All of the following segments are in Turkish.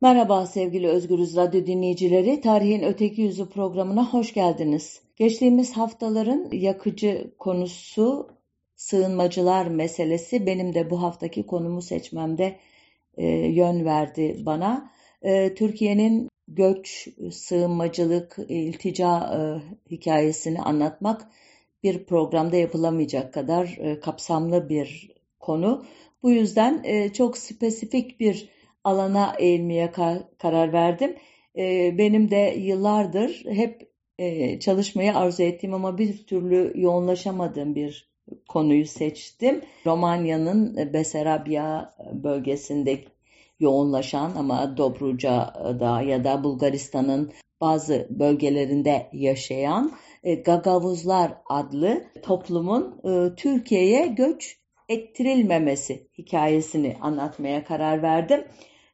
Merhaba sevgili Özgürüz Radyo dinleyicileri. Tarihin Öteki Yüzü programına hoş geldiniz. Geçtiğimiz haftaların yakıcı konusu sığınmacılar meselesi benim de bu haftaki konumu seçmemde e, yön verdi bana. E, Türkiye'nin göç, sığınmacılık, iltica e, hikayesini anlatmak bir programda yapılamayacak kadar e, kapsamlı bir konu. Bu yüzden e, çok spesifik bir alana eğilmeye karar verdim. E, benim de yıllardır hep e, çalışmayı arzu ettiğim ama bir türlü yoğunlaşamadığım bir konuyu seçtim. Romanya'nın Besarabya bölgesinde yoğunlaşan ama Dobruca'da ya da Bulgaristan'ın bazı bölgelerinde yaşayan Gagavuzlar adlı toplumun Türkiye'ye göç ettirilmemesi hikayesini anlatmaya karar verdim.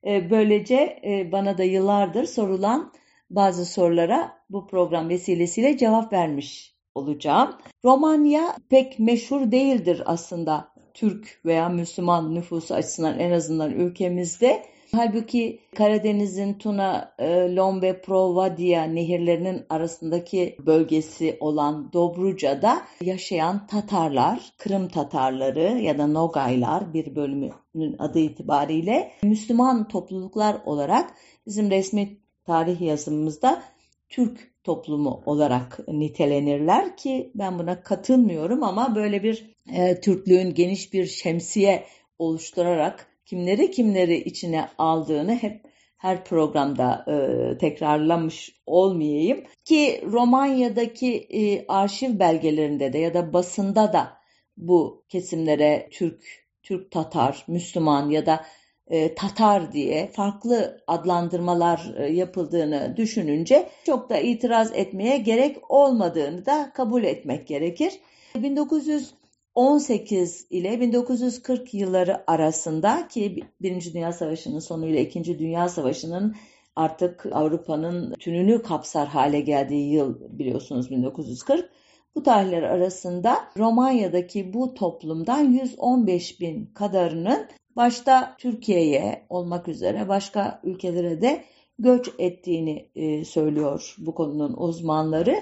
E, böylece e, bana da yıllardır sorulan bazı sorulara bu program vesilesiyle cevap vermiş olacağım. Romanya pek meşhur değildir aslında Türk veya Müslüman nüfusu açısından en azından ülkemizde. Halbuki Karadeniz'in Tuna, e, Lom ve Provadia nehirlerinin arasındaki bölgesi olan Dobruca'da yaşayan Tatarlar, Kırım Tatarları ya da Nogaylar bir bölümünün adı itibariyle Müslüman topluluklar olarak bizim resmi tarih yazımımızda Türk toplumu olarak nitelenirler ki ben buna katılmıyorum ama böyle bir e, Türklüğün geniş bir şemsiye oluşturarak kimleri kimleri içine aldığını hep her programda e, tekrarlamış olmayayım ki Romanya'daki e, arşiv belgelerinde de ya da basında da bu kesimlere Türk, Türk Tatar, Müslüman ya da e, Tatar diye farklı adlandırmalar e, yapıldığını düşününce çok da itiraz etmeye gerek olmadığını da kabul etmek gerekir. 1900 18 ile 1940 yılları arasında ki Birinci Dünya Savaşı'nın sonuyla İkinci Dünya Savaşı'nın artık Avrupa'nın tününü kapsar hale geldiği yıl biliyorsunuz 1940. Bu tarihler arasında Romanya'daki bu toplumdan 115 bin kadarının başta Türkiye'ye olmak üzere başka ülkelere de göç ettiğini söylüyor bu konunun uzmanları.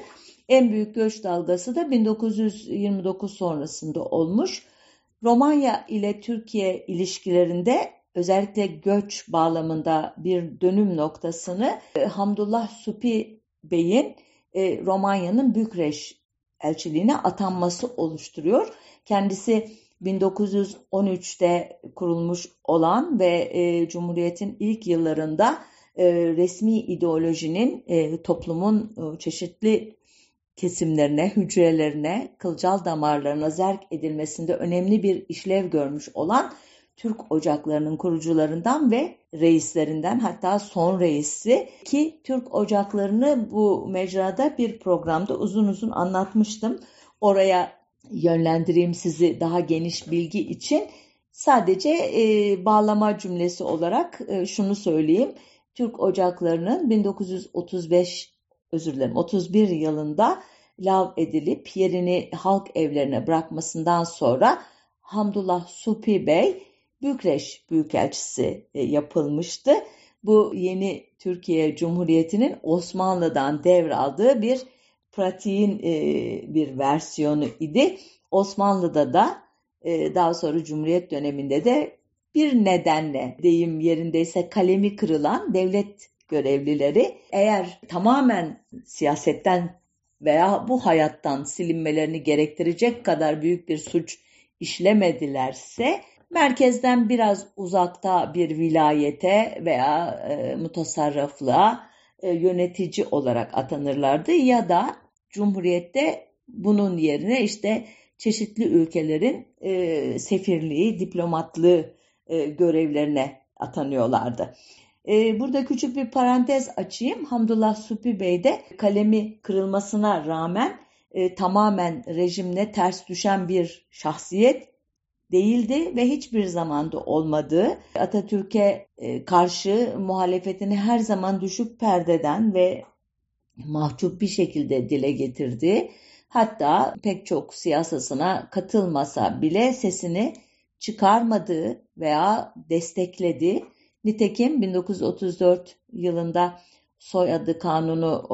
En büyük göç dalgası da 1929 sonrasında olmuş. Romanya ile Türkiye ilişkilerinde özellikle göç bağlamında bir dönüm noktasını e, Hamdullah Supi Bey'in e, Romanya'nın Bükreş elçiliğine atanması oluşturuyor. Kendisi 1913'te kurulmuş olan ve e, Cumhuriyet'in ilk yıllarında resmi ideolojinin toplumun çeşitli kesimlerine, hücrelerine, kılcal damarlarına zerk edilmesinde önemli bir işlev görmüş olan Türk ocaklarının kurucularından ve reislerinden hatta son reisi ki Türk ocaklarını bu mecrada bir programda uzun uzun anlatmıştım. Oraya yönlendireyim sizi daha geniş bilgi için. Sadece e, bağlama cümlesi olarak e, şunu söyleyeyim. Türk ocaklarının 1935 özür dilerim 31 yılında lav edilip yerini halk evlerine bırakmasından sonra Hamdullah Supi Bey Bükreş Büyükelçisi e, yapılmıştı. Bu yeni Türkiye Cumhuriyeti'nin Osmanlı'dan devraldığı bir pratiğin e, bir versiyonu idi. Osmanlı'da da e, daha sonra Cumhuriyet döneminde de bir nedenle deyim yerindeyse kalemi kırılan devlet görevlileri eğer tamamen siyasetten veya bu hayattan silinmelerini gerektirecek kadar büyük bir suç işlemedilerse merkezden biraz uzakta bir vilayete veya e, mutasarrıflığa e, yönetici olarak atanırlardı ya da Cumhuriyette bunun yerine işte çeşitli ülkelerin e, sefirliği, diplomatlığı e, görevlerine atanıyorlardı. Ee, burada küçük bir parantez açayım. Hamdullah Supi Bey de kalemi kırılmasına rağmen e, tamamen rejimle ters düşen bir şahsiyet değildi ve hiçbir zamanda olmadığı Atatürk'e e, karşı muhalefetini her zaman düşük perdeden ve mahcup bir şekilde dile getirdi. Hatta pek çok siyasasına katılmasa bile sesini çıkarmadığı veya destekledi Nitekim 1934 yılında soyadı kanunu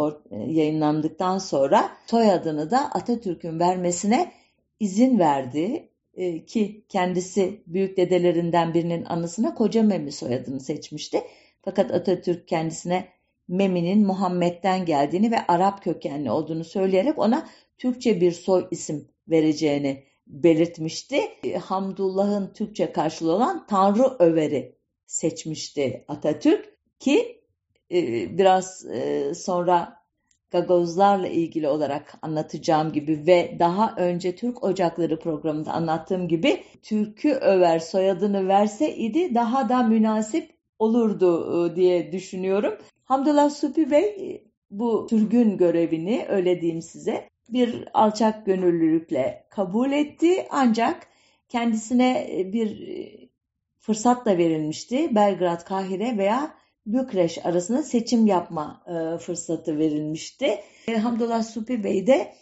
yayınlandıktan sonra soyadını da Atatürk'ün vermesine izin verdi e, ki kendisi büyük dedelerinden birinin anısına Koca Memi soyadını seçmişti. Fakat Atatürk kendisine Memi'nin Muhammed'den geldiğini ve Arap kökenli olduğunu söyleyerek ona Türkçe bir soy isim vereceğini belirtmişti. Hamdullah'ın Türkçe karşılığı olan Tanrı Överi seçmişti Atatürk ki e, biraz e, sonra Gagozlarla ilgili olarak anlatacağım gibi ve daha önce Türk Ocakları programında anlattığım gibi Türk'ü över soyadını verse idi daha da münasip olurdu e, diye düşünüyorum. Hamdullah Supi Bey bu sürgün görevini öyle diyeyim size bir alçak gönüllülükle kabul etti ancak kendisine bir fırsat da verilmişti. Belgrad, Kahire veya Bükreş arasında seçim yapma e, fırsatı verilmişti. E, Hamdullah Supi Bey de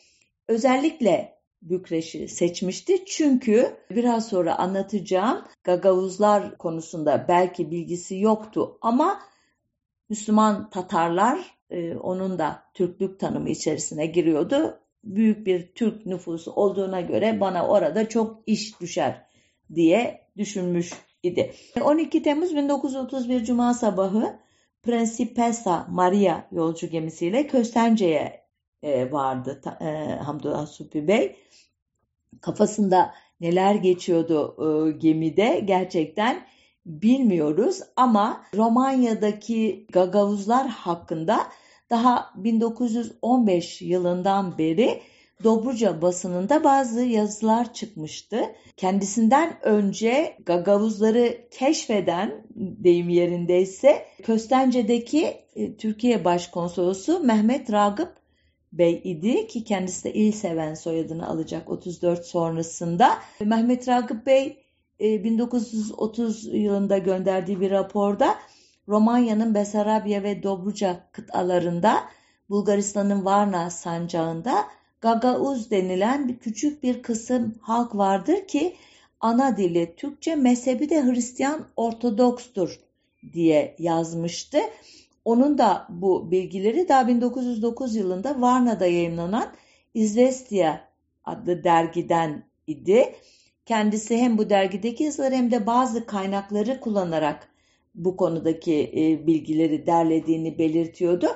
özellikle Bükreş'i seçmişti. Çünkü biraz sonra anlatacağım Gagavuzlar konusunda belki bilgisi yoktu ama Müslüman Tatarlar e, onun da Türklük tanımı içerisine giriyordu. Büyük bir Türk nüfusu olduğuna göre bana orada çok iş düşer diye düşünmüş idi. 12 Temmuz 1931 Cuma sabahı Principessa Maria yolcu gemisiyle Köstence'ye e, vardı e, Hamdullah Supi Bey. Kafasında neler geçiyordu e, gemide gerçekten bilmiyoruz ama Romanya'daki Gagavuzlar hakkında daha 1915 yılından beri Dobruca basınında bazı yazılar çıkmıştı. Kendisinden önce Gagavuzları keşfeden deyim yerindeyse Köstence'deki e, Türkiye Başkonsolosu Mehmet Ragıp Bey idi ki kendisi de İlseven soyadını alacak 34 sonrasında. Mehmet Ragıp Bey 1930 e, yılında gönderdiği bir raporda Romanya'nın Besarabya ve Dobruca kıtalarında Bulgaristan'ın Varna sancağında Gagauz denilen bir küçük bir kısım halk vardır ki ana dili Türkçe, mezhebi de Hristiyan Ortodokstur diye yazmıştı. Onun da bu bilgileri daha 1909 yılında Varna'da yayınlanan İzvestiya adlı dergiden idi. Kendisi hem bu dergideki yazıları hem de bazı kaynakları kullanarak bu konudaki e, bilgileri derlediğini belirtiyordu.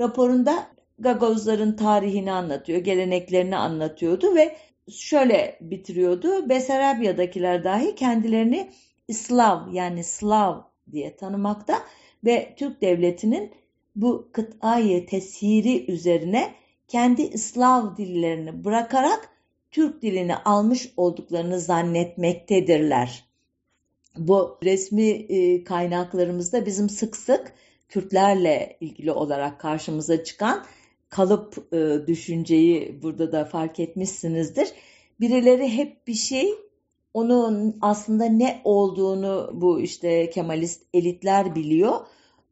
Raporunda Gagavuzların tarihini anlatıyor, geleneklerini anlatıyordu ve şöyle bitiriyordu. Besarabya'dakiler dahi kendilerini İslav yani Slav diye tanımakta ve Türk devletinin bu kıtayı tesiri üzerine kendi İslav dillerini bırakarak Türk dilini almış olduklarını zannetmektedirler. Bu resmi e, kaynaklarımızda bizim sık sık Kürtlerle ilgili olarak karşımıza çıkan kalıp e, düşünceyi burada da fark etmişsinizdir. Birileri hep bir şey onun aslında ne olduğunu bu işte Kemalist elitler biliyor.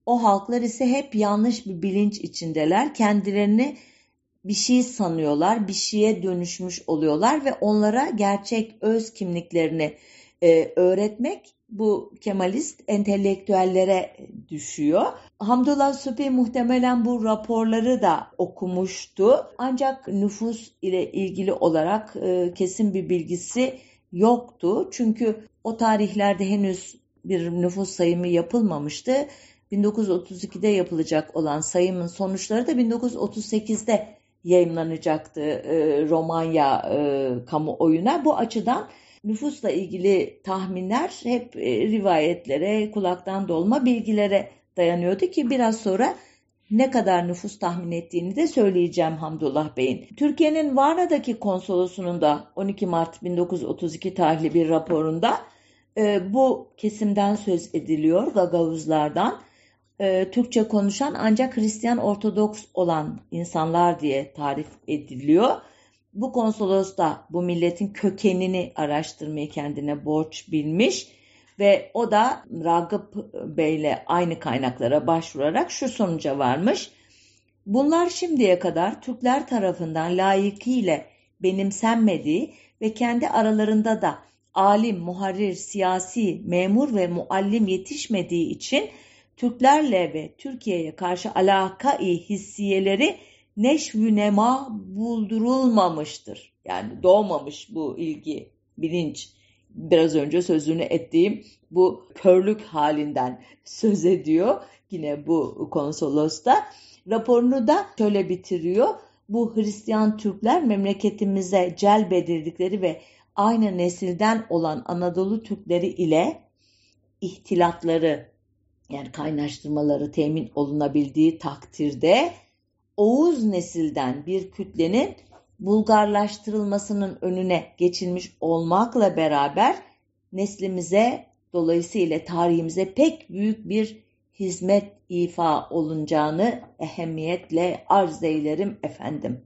O halklar ise hep yanlış bir bilinç içindeler. Kendilerini bir şey sanıyorlar, bir şeye dönüşmüş oluyorlar ve onlara gerçek öz kimliklerini e, öğretmek bu Kemalist entelektüellere düşüyor. Hamdullah Supi muhtemelen bu raporları da okumuştu. Ancak nüfus ile ilgili olarak e, kesin bir bilgisi yoktu. Çünkü o tarihlerde henüz bir nüfus sayımı yapılmamıştı. 1932'de yapılacak olan sayımın sonuçları da 1938'de yayınlanacaktı e, Romanya e, kamuoyuna. Bu açıdan nüfusla ilgili tahminler hep e, rivayetlere, kulaktan dolma bilgilere dayanıyordu ki biraz sonra ne kadar nüfus tahmin ettiğini de söyleyeceğim Hamdullah Bey'in. Türkiye'nin Varna'daki konsolosunun da 12 Mart 1932 tarihli bir raporunda e, bu kesimden söz ediliyor Gagavuzlardan. E, Türkçe konuşan ancak Hristiyan Ortodoks olan insanlar diye tarif ediliyor. Bu konsolos da bu milletin kökenini araştırmayı kendine borç bilmiş ve o da Ragıp Bey'le aynı kaynaklara başvurarak şu sonuca varmış. Bunlar şimdiye kadar Türkler tarafından layıkıyla benimsenmediği ve kendi aralarında da alim, muharrir, siyasi, memur ve muallim yetişmediği için Türklerle ve Türkiye'ye karşı alaka-i hissiyeleri neşvü nema buldurulmamıştır. Yani doğmamış bu ilgi, bilinç. Biraz önce sözünü ettiğim bu körlük halinden söz ediyor. Yine bu konsolosta. Raporunu da şöyle bitiriyor. Bu Hristiyan Türkler memleketimize celbedildikleri ve aynı nesilden olan Anadolu Türkleri ile ihtilatları yani kaynaştırmaları temin olunabildiği takdirde Oğuz nesilden bir kütlenin Bulgarlaştırılmasının önüne geçilmiş olmakla beraber neslimize dolayısıyla tarihimize pek büyük bir hizmet ifa olunacağını ehemmiyetle arz eylerim efendim.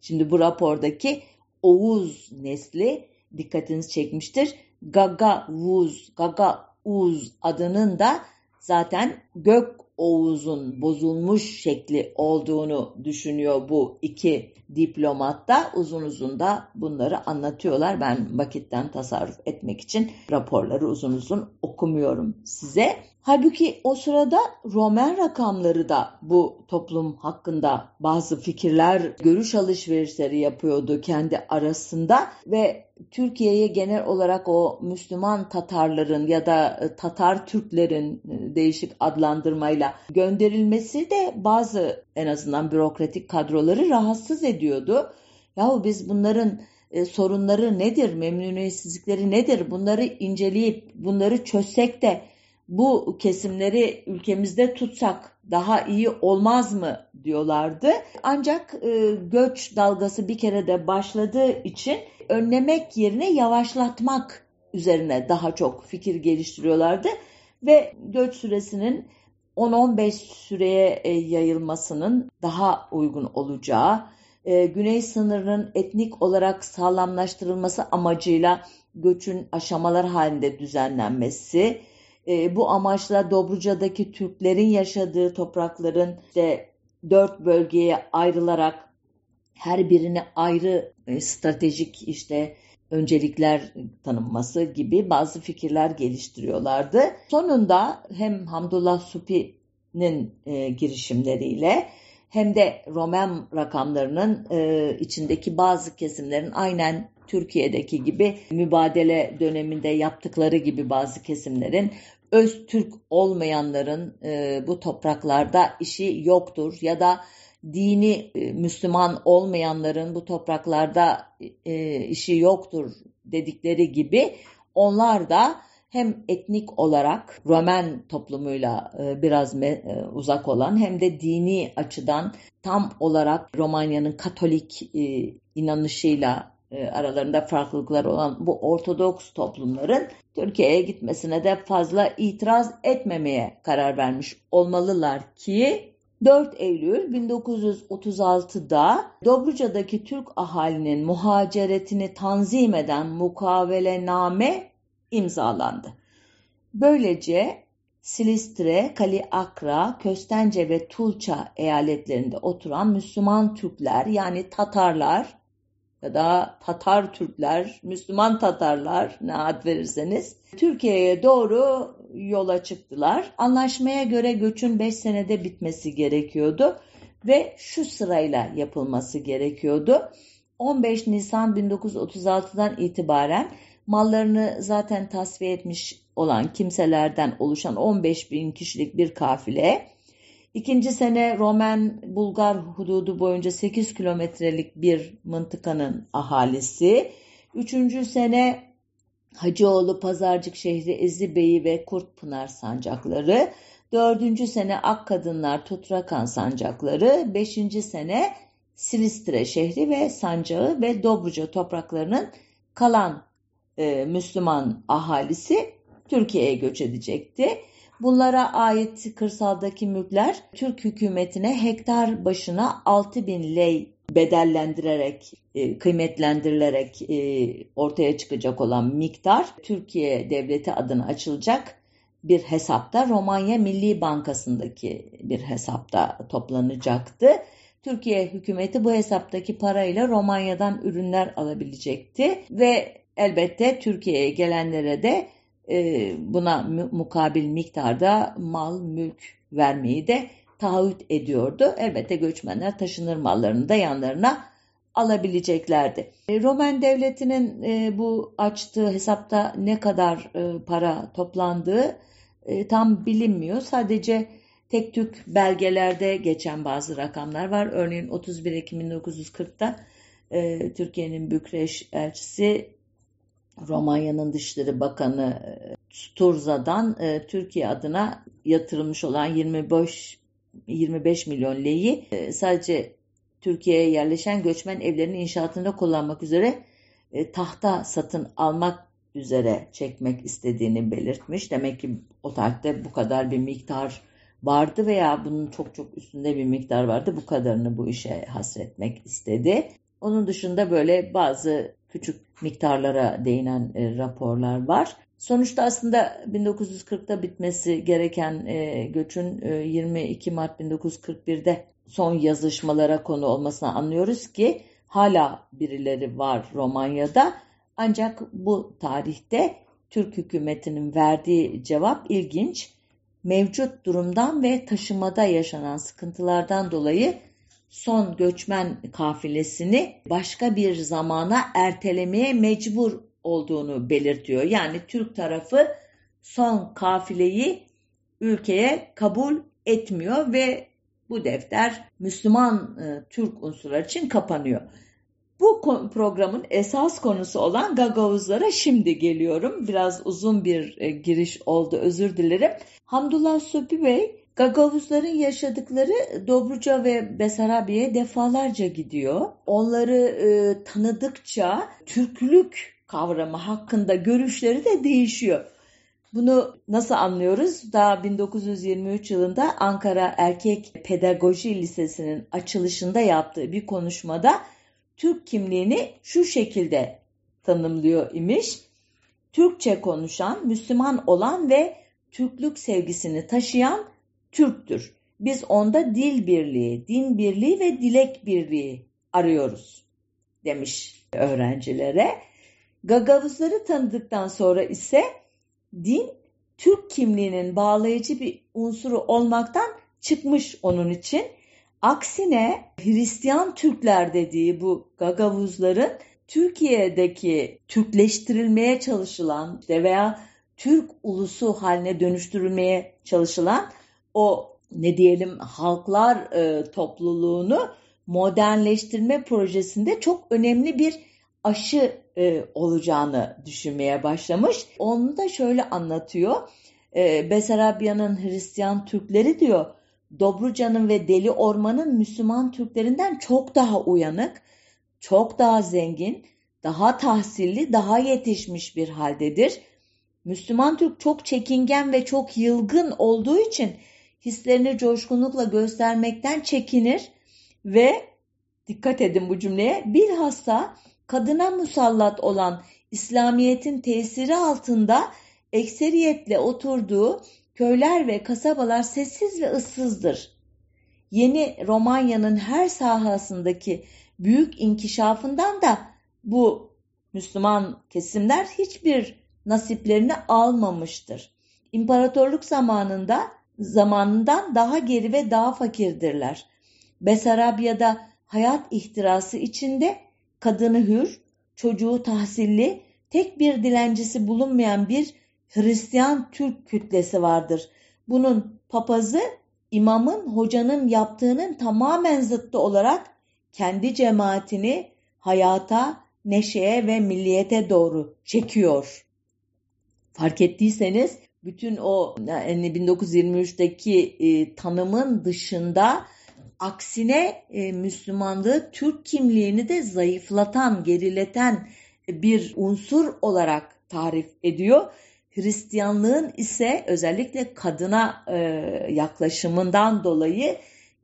Şimdi bu rapordaki Oğuz nesli dikkatinizi çekmiştir. Gaga Vuz, Gaga Uz adının da zaten gök Oğuz'un bozulmuş şekli olduğunu düşünüyor bu iki diplomat da uzun uzun da bunları anlatıyorlar. Ben vakitten tasarruf etmek için raporları uzun uzun okumuyorum size. Halbuki o sırada Roman rakamları da bu toplum hakkında bazı fikirler, görüş alışverişleri yapıyordu kendi arasında ve Türkiye'ye genel olarak o Müslüman Tatarların ya da Tatar Türklerin değişik adlandırmayla gönderilmesi de bazı en azından bürokratik kadroları rahatsız ediyordu. Yahu biz bunların e, sorunları nedir, memnuniyetsizlikleri nedir bunları inceleyip bunları çözsek de bu kesimleri ülkemizde tutsak daha iyi olmaz mı diyorlardı. Ancak e, göç dalgası bir kere de başladığı için önlemek yerine yavaşlatmak üzerine daha çok fikir geliştiriyorlardı ve göç süresinin 10-15 süreye e, yayılmasının daha uygun olacağı, e, güney sınırının etnik olarak sağlamlaştırılması amacıyla göçün aşamalar halinde düzenlenmesi, e, bu amaçla Dobruca'daki Türklerin yaşadığı toprakların işte dört bölgeye ayrılarak her birine ayrı e, stratejik işte öncelikler tanınması gibi bazı fikirler geliştiriyorlardı. Sonunda hem Hamdullah Supi'nin e, girişimleriyle hem de Roman rakamlarının e, içindeki bazı kesimlerin aynen Türkiye'deki gibi mübadele döneminde yaptıkları gibi bazı kesimlerin öz Türk olmayanların e, bu topraklarda işi yoktur ya da dini e, Müslüman olmayanların bu topraklarda e, işi yoktur dedikleri gibi onlar da hem etnik olarak Roman toplumuyla e, biraz me, uzak olan hem de dini açıdan tam olarak Romanya'nın Katolik inanışıyla aralarında farklılıklar olan bu Ortodoks toplumların Türkiye'ye gitmesine de fazla itiraz etmemeye karar vermiş olmalılar ki 4 Eylül 1936'da Dobruca'daki Türk ahalinin muhaceretini tanzim eden mukavelename imzalandı. Böylece Silistre, Kaliakra, Köstence ve Tulça eyaletlerinde oturan Müslüman Türkler yani Tatarlar ya da Tatar Türkler, Müslüman Tatarlar ne ad verirseniz Türkiye'ye doğru yola çıktılar. Anlaşmaya göre göçün 5 senede bitmesi gerekiyordu ve şu sırayla yapılması gerekiyordu. 15 Nisan 1936'dan itibaren mallarını zaten tasfiye etmiş olan kimselerden oluşan 15 bin kişilik bir kafile İkinci sene Romen-Bulgar hududu boyunca 8 kilometrelik bir mıntıkanın ahalisi. Üçüncü sene Hacıoğlu Pazarcık şehri Ezibeyi ve Kurtpınar sancakları. Dördüncü sene Ak Kadınlar Tutrakan sancakları. Beşinci sene Silistre şehri ve sancağı ve Dobruca topraklarının kalan e, Müslüman ahalisi Türkiye'ye göç edecekti. Bunlara ait kırsaldaki mülkler Türk hükümetine hektar başına 6 bin lei bedellendirerek, e, kıymetlendirilerek e, ortaya çıkacak olan miktar Türkiye Devleti adına açılacak bir hesapta Romanya Milli Bankası'ndaki bir hesapta toplanacaktı. Türkiye hükümeti bu hesaptaki parayla Romanya'dan ürünler alabilecekti ve elbette Türkiye'ye gelenlere de buna mukabil miktarda mal, mülk vermeyi de taahhüt ediyordu. Elbette göçmenler taşınır mallarını da yanlarına alabileceklerdi. E, Roman devletinin e, bu açtığı hesapta ne kadar e, para toplandığı tam bilinmiyor. Sadece tek tük belgelerde geçen bazı rakamlar var. Örneğin 31 Ekim 1940'da e, Türkiye'nin Bükreş elçisi Romanya'nın Dışişleri Bakanı e, Sturza'dan e, Türkiye adına yatırılmış olan 25 25 milyon leyi e, sadece Türkiye'ye yerleşen göçmen evlerinin inşaatında kullanmak üzere tahta satın almak üzere çekmek istediğini belirtmiş. Demek ki o tarihte bu kadar bir miktar vardı veya bunun çok çok üstünde bir miktar vardı. Bu kadarını bu işe hasretmek istedi. Onun dışında böyle bazı küçük miktarlara değinen e, raporlar var. Sonuçta aslında 1940'da bitmesi gereken e, göçün e, 22 Mart 1941'de son yazışmalara konu olmasını anlıyoruz ki hala birileri var Romanya'da. Ancak bu tarihte Türk hükümetinin verdiği cevap ilginç. Mevcut durumdan ve taşımada yaşanan sıkıntılardan dolayı son göçmen kafilesini başka bir zamana ertelemeye mecbur olduğunu belirtiyor. Yani Türk tarafı son kafileyi ülkeye kabul etmiyor ve bu defter Müslüman e, Türk unsurlar için kapanıyor. Bu programın esas konusu olan Gagavuzlara şimdi geliyorum. Biraz uzun bir e, giriş oldu özür dilerim. Hamdullah Sopi Bey Gagavuzların yaşadıkları Dobruca ve Besarabia'ya defalarca gidiyor. Onları e, tanıdıkça Türklük kavramı hakkında görüşleri de değişiyor. Bunu nasıl anlıyoruz? Daha 1923 yılında Ankara Erkek Pedagoji Lisesi'nin açılışında yaptığı bir konuşmada Türk kimliğini şu şekilde tanımlıyor imiş. Türkçe konuşan, Müslüman olan ve Türklük sevgisini taşıyan Türktür. Biz onda dil birliği, din birliği ve dilek birliği arıyoruz demiş öğrencilere. Gagavuzları tanıdıktan sonra ise din Türk kimliğinin bağlayıcı bir unsuru olmaktan çıkmış onun için. Aksine Hristiyan Türkler dediği bu Gagavuzların Türkiye'deki Türkleştirilmeye çalışılan veya Türk ulusu haline dönüştürülmeye çalışılan o ne diyelim halklar e, topluluğunu modernleştirme projesinde çok önemli bir aşı e, olacağını düşünmeye başlamış. Onu da şöyle anlatıyor. E, Besarabya'nın Hristiyan Türkleri diyor Dobruca'nın ve Deli Orman'ın Müslüman Türklerinden çok daha uyanık, çok daha zengin, daha tahsilli, daha yetişmiş bir haldedir. Müslüman Türk çok çekingen ve çok yılgın olduğu için hislerini coşkunlukla göstermekten çekinir ve dikkat edin bu cümleye bilhassa kadına musallat olan İslamiyet'in tesiri altında ekseriyetle oturduğu köyler ve kasabalar sessiz ve ıssızdır. Yeni Romanya'nın her sahasındaki büyük inkişafından da bu Müslüman kesimler hiçbir nasiplerini almamıştır. İmparatorluk zamanında zamanından daha geri ve daha fakirdirler. Besarabya'da hayat ihtirası içinde kadını hür, çocuğu tahsilli, tek bir dilencisi bulunmayan bir Hristiyan Türk kütlesi vardır. Bunun papazı imamın hocanın yaptığının tamamen zıttı olarak kendi cemaatini hayata, neşeye ve milliyete doğru çekiyor. Fark ettiyseniz bütün o yani 1923'teki e, tanımın dışında aksine e, Müslümanlığı Türk kimliğini de zayıflatan, gerileten bir unsur olarak tarif ediyor. Hristiyanlığın ise özellikle kadına e, yaklaşımından dolayı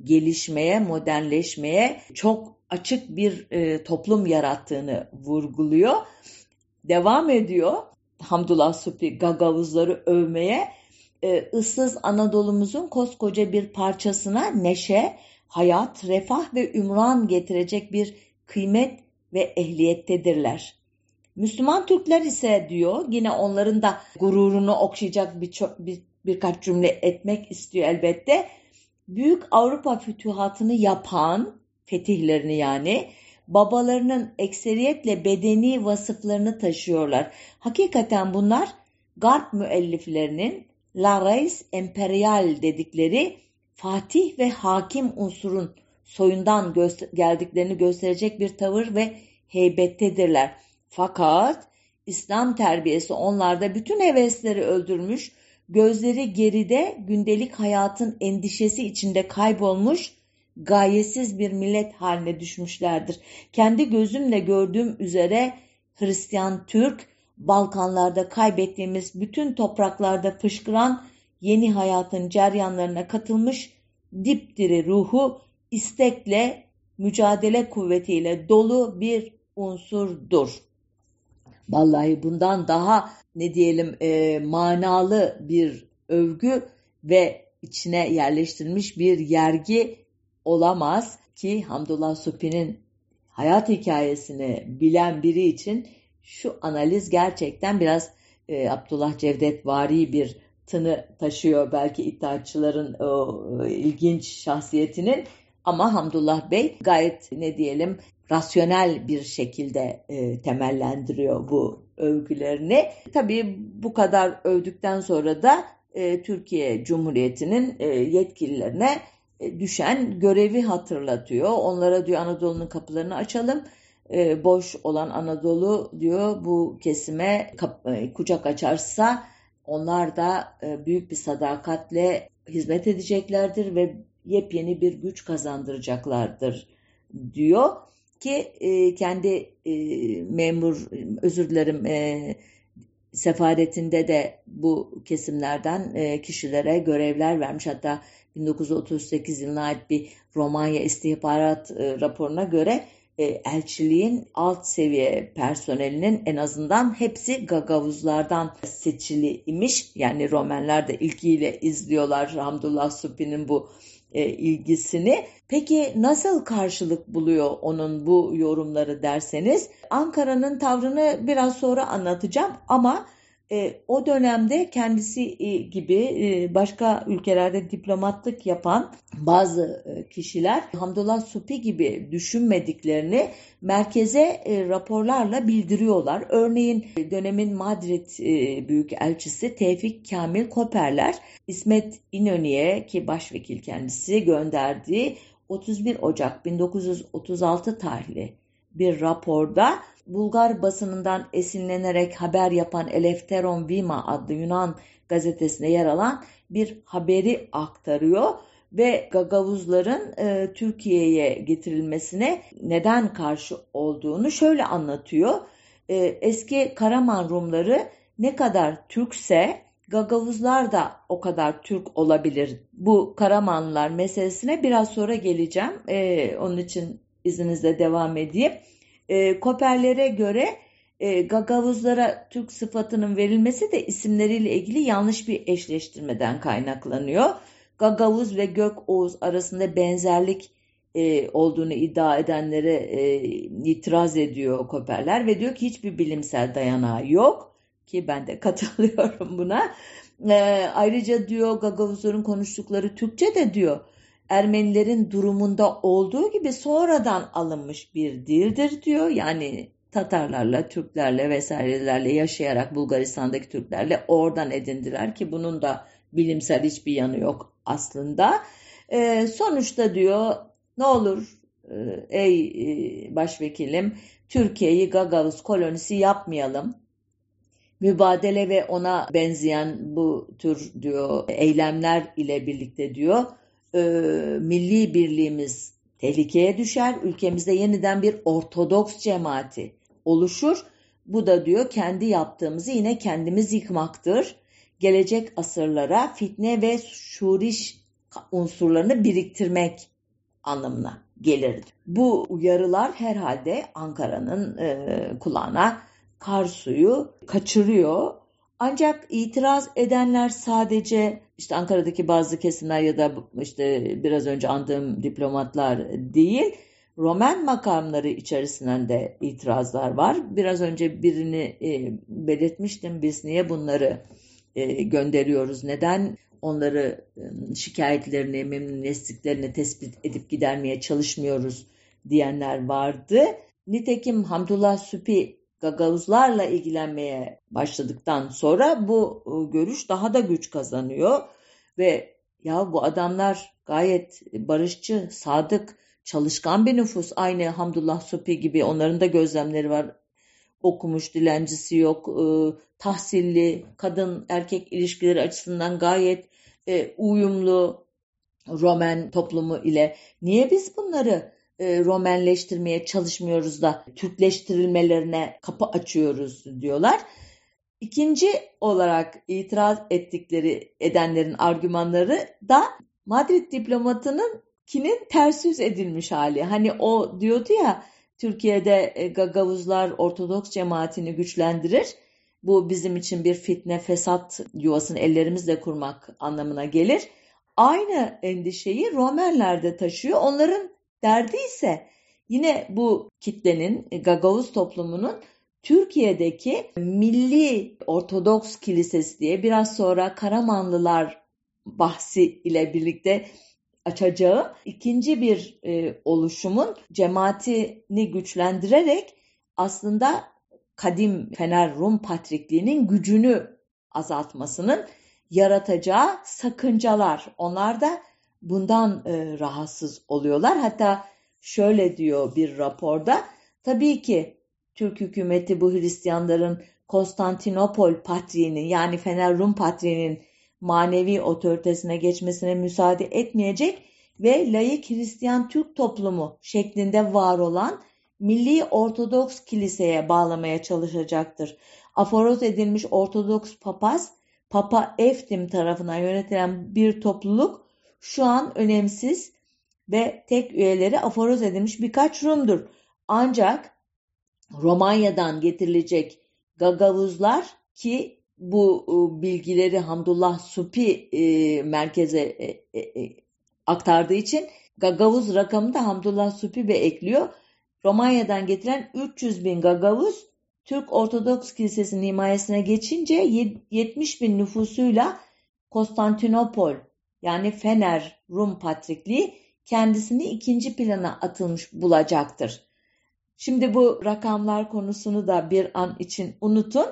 gelişmeye, modernleşmeye çok açık bir e, toplum yarattığını vurguluyor. Devam ediyor Hamdullah Supri Gagavuzları övmeye. E, ıssız Anadolu'muzun koskoca bir parçasına neşe, hayat, refah ve ümran getirecek bir kıymet ve ehliyettedirler. Müslüman Türkler ise diyor yine onların da gururunu okşayacak bir, bir birkaç cümle etmek istiyor elbette. Büyük Avrupa fütühatını yapan fetihlerini yani babalarının ekseriyetle bedeni vasıflarını taşıyorlar. Hakikaten bunlar Garp müelliflerinin La Reis Imperial dedikleri fatih ve hakim unsurun soyundan gö- geldiklerini gösterecek bir tavır ve heybettedirler. Fakat İslam terbiyesi onlarda bütün hevesleri öldürmüş, gözleri geride gündelik hayatın endişesi içinde kaybolmuş, gayesiz bir millet haline düşmüşlerdir. Kendi gözümle gördüğüm üzere Hristiyan Türk, Balkanlarda kaybettiğimiz bütün topraklarda fışkıran yeni hayatın ceryanlarına katılmış dipdiri ruhu istekle, mücadele kuvvetiyle dolu bir unsurdur. Vallahi bundan daha ne diyelim e, manalı bir övgü ve içine yerleştirilmiş bir yergi olamaz ki Hamdullah Supi'nin hayat hikayesini bilen biri için şu analiz gerçekten biraz e, Abdullah Cevdet vari bir tını taşıyor belki iddiaçıların o e, ilginç şahsiyetinin ama Hamdullah Bey gayet ne diyelim rasyonel bir şekilde e, temellendiriyor bu övgülerini. Tabii bu kadar övdükten sonra da e, Türkiye Cumhuriyeti'nin e, yetkililerine düşen görevi hatırlatıyor. Onlara diyor Anadolu'nun kapılarını açalım. E, boş olan Anadolu diyor bu kesime e, kucak açarsa onlar da e, büyük bir sadakatle hizmet edeceklerdir ve yepyeni bir güç kazandıracaklardır diyor ki e, kendi e, memur özür dilerim e, sefaretinde de bu kesimlerden e, kişilere görevler vermiş. Hatta 1938 yılına ait bir Romanya istihbarat e, raporuna göre e, elçiliğin alt seviye personelinin en azından hepsi Gagavuzlardan seçili imiş. Yani Romenler de ilgiyle izliyorlar Hamdullah Supi'nin bu e, ilgisini. Peki nasıl karşılık buluyor onun bu yorumları derseniz Ankara'nın tavrını biraz sonra anlatacağım ama o dönemde kendisi e, gibi e, başka ülkelerde diplomatlık yapan bazı e, kişiler Hamdullah Supi gibi düşünmediklerini merkeze e, raporlarla bildiriyorlar. Örneğin dönemin Madrid e, Büyükelçisi Tevfik Kamil Koperler İsmet İnönü'ye ki başvekil kendisi gönderdiği 31 Ocak 1936 tarihli bir raporda Bulgar basınından esinlenerek haber yapan Eleftheron Vima adlı Yunan gazetesinde yer alan bir haberi aktarıyor ve Gagavuzların e, Türkiye'ye getirilmesine neden karşı olduğunu şöyle anlatıyor. E, eski Karaman Rumları ne kadar Türkse Gagavuzlar da o kadar Türk olabilir. Bu Karamanlılar meselesine biraz sonra geleceğim. E, onun için izninizle devam edeyim. E, Koperlere göre e, Gagavuzlara Türk sıfatının verilmesi de isimleriyle ilgili yanlış bir eşleştirmeden kaynaklanıyor. Gagavuz ve Gök Oğuz arasında benzerlik e, olduğunu iddia edenlere e, itiraz ediyor Koperler ve diyor ki hiçbir bilimsel dayanağı yok ki ben de katılıyorum buna. E, ayrıca diyor Gagavuzların konuştukları Türkçe de diyor Ermenilerin durumunda olduğu gibi sonradan alınmış bir dildir diyor. Yani Tatarlarla, Türklerle vesairelerle yaşayarak Bulgaristan'daki Türklerle oradan edindiler ki bunun da bilimsel hiçbir yanı yok aslında. E, sonuçta diyor ne olur e, ey e, başvekilim Türkiye'yi Gagavuz kolonisi yapmayalım. Mübadele ve ona benzeyen bu tür diyor eylemler ile birlikte diyor e, milli birliğimiz tehlikeye düşer. Ülkemizde yeniden bir ortodoks cemaati oluşur. Bu da diyor kendi yaptığımızı yine kendimiz yıkmaktır. Gelecek asırlara fitne ve şuriş unsurlarını biriktirmek anlamına gelir. Bu uyarılar herhalde Ankara'nın e, kulağına kar suyu kaçırıyor. Ancak itiraz edenler sadece işte Ankara'daki bazı kesimler ya da işte biraz önce andığım diplomatlar değil. Roman makamları içerisinden de itirazlar var. Biraz önce birini e, belirtmiştim. Biz niye bunları e, gönderiyoruz? Neden onları e, şikayetlerini, memnuniyetsizliklerini tespit edip gidermeye çalışmıyoruz diyenler vardı. Nitekim Hamdullah Süpi Gagavuzlarla ilgilenmeye başladıktan sonra bu e, görüş daha da güç kazanıyor ve ya bu adamlar gayet barışçı, sadık, çalışkan bir nüfus. Aynı Hamdullah Supi gibi onların da gözlemleri var. Okumuş, dilencisi yok, e, tahsilli, kadın erkek ilişkileri açısından gayet e, uyumlu Romen toplumu ile. Niye biz bunları e, Romenleştirmeye çalışmıyoruz da Türkleştirilmelerine kapı açıyoruz diyorlar. İkinci olarak itiraz ettikleri edenlerin argümanları da Madrid diplomatının kinin ters yüz edilmiş hali. Hani o diyordu ya Türkiye'de e, Gagavuzlar Ortodoks cemaatini güçlendirir. Bu bizim için bir fitne fesat yuvasını ellerimizle kurmak anlamına gelir. Aynı endişeyi Romenler de taşıyor. Onların derdi ise yine bu kitlenin Gagavuz toplumunun Türkiye'deki Milli Ortodoks Kilisesi diye biraz sonra Karamanlılar bahsi ile birlikte açacağı ikinci bir e, oluşumun cemaatini güçlendirerek aslında kadim Fener Rum Patrikliğinin gücünü azaltmasının yaratacağı sakıncalar. Onlar da bundan e, rahatsız oluyorlar. Hatta şöyle diyor bir raporda. Tabii ki Türk hükümeti bu Hristiyanların Konstantinopol patriğinin yani Fener Rum patriğinin manevi otoritesine geçmesine müsaade etmeyecek ve layık Hristiyan Türk toplumu şeklinde var olan Milli Ortodoks Kiliseye bağlamaya çalışacaktır. Aforoz edilmiş Ortodoks papaz, Papa Eftim tarafından yönetilen bir topluluk şu an önemsiz ve tek üyeleri aforoz edilmiş birkaç Rum'dur. Ancak Romanya'dan getirilecek Gagavuzlar ki bu e, bilgileri Hamdullah Supi e, merkeze e, e, e, aktardığı için Gagavuz rakamını da Hamdullah Supi Bey ekliyor. Romanya'dan getiren 300 bin Gagavuz Türk Ortodoks Kilisesi'nin himayesine geçince 70 bin nüfusuyla Konstantinopol yani Fener Rum Patrikliği kendisini ikinci plana atılmış bulacaktır. Şimdi bu rakamlar konusunu da bir an için unutun.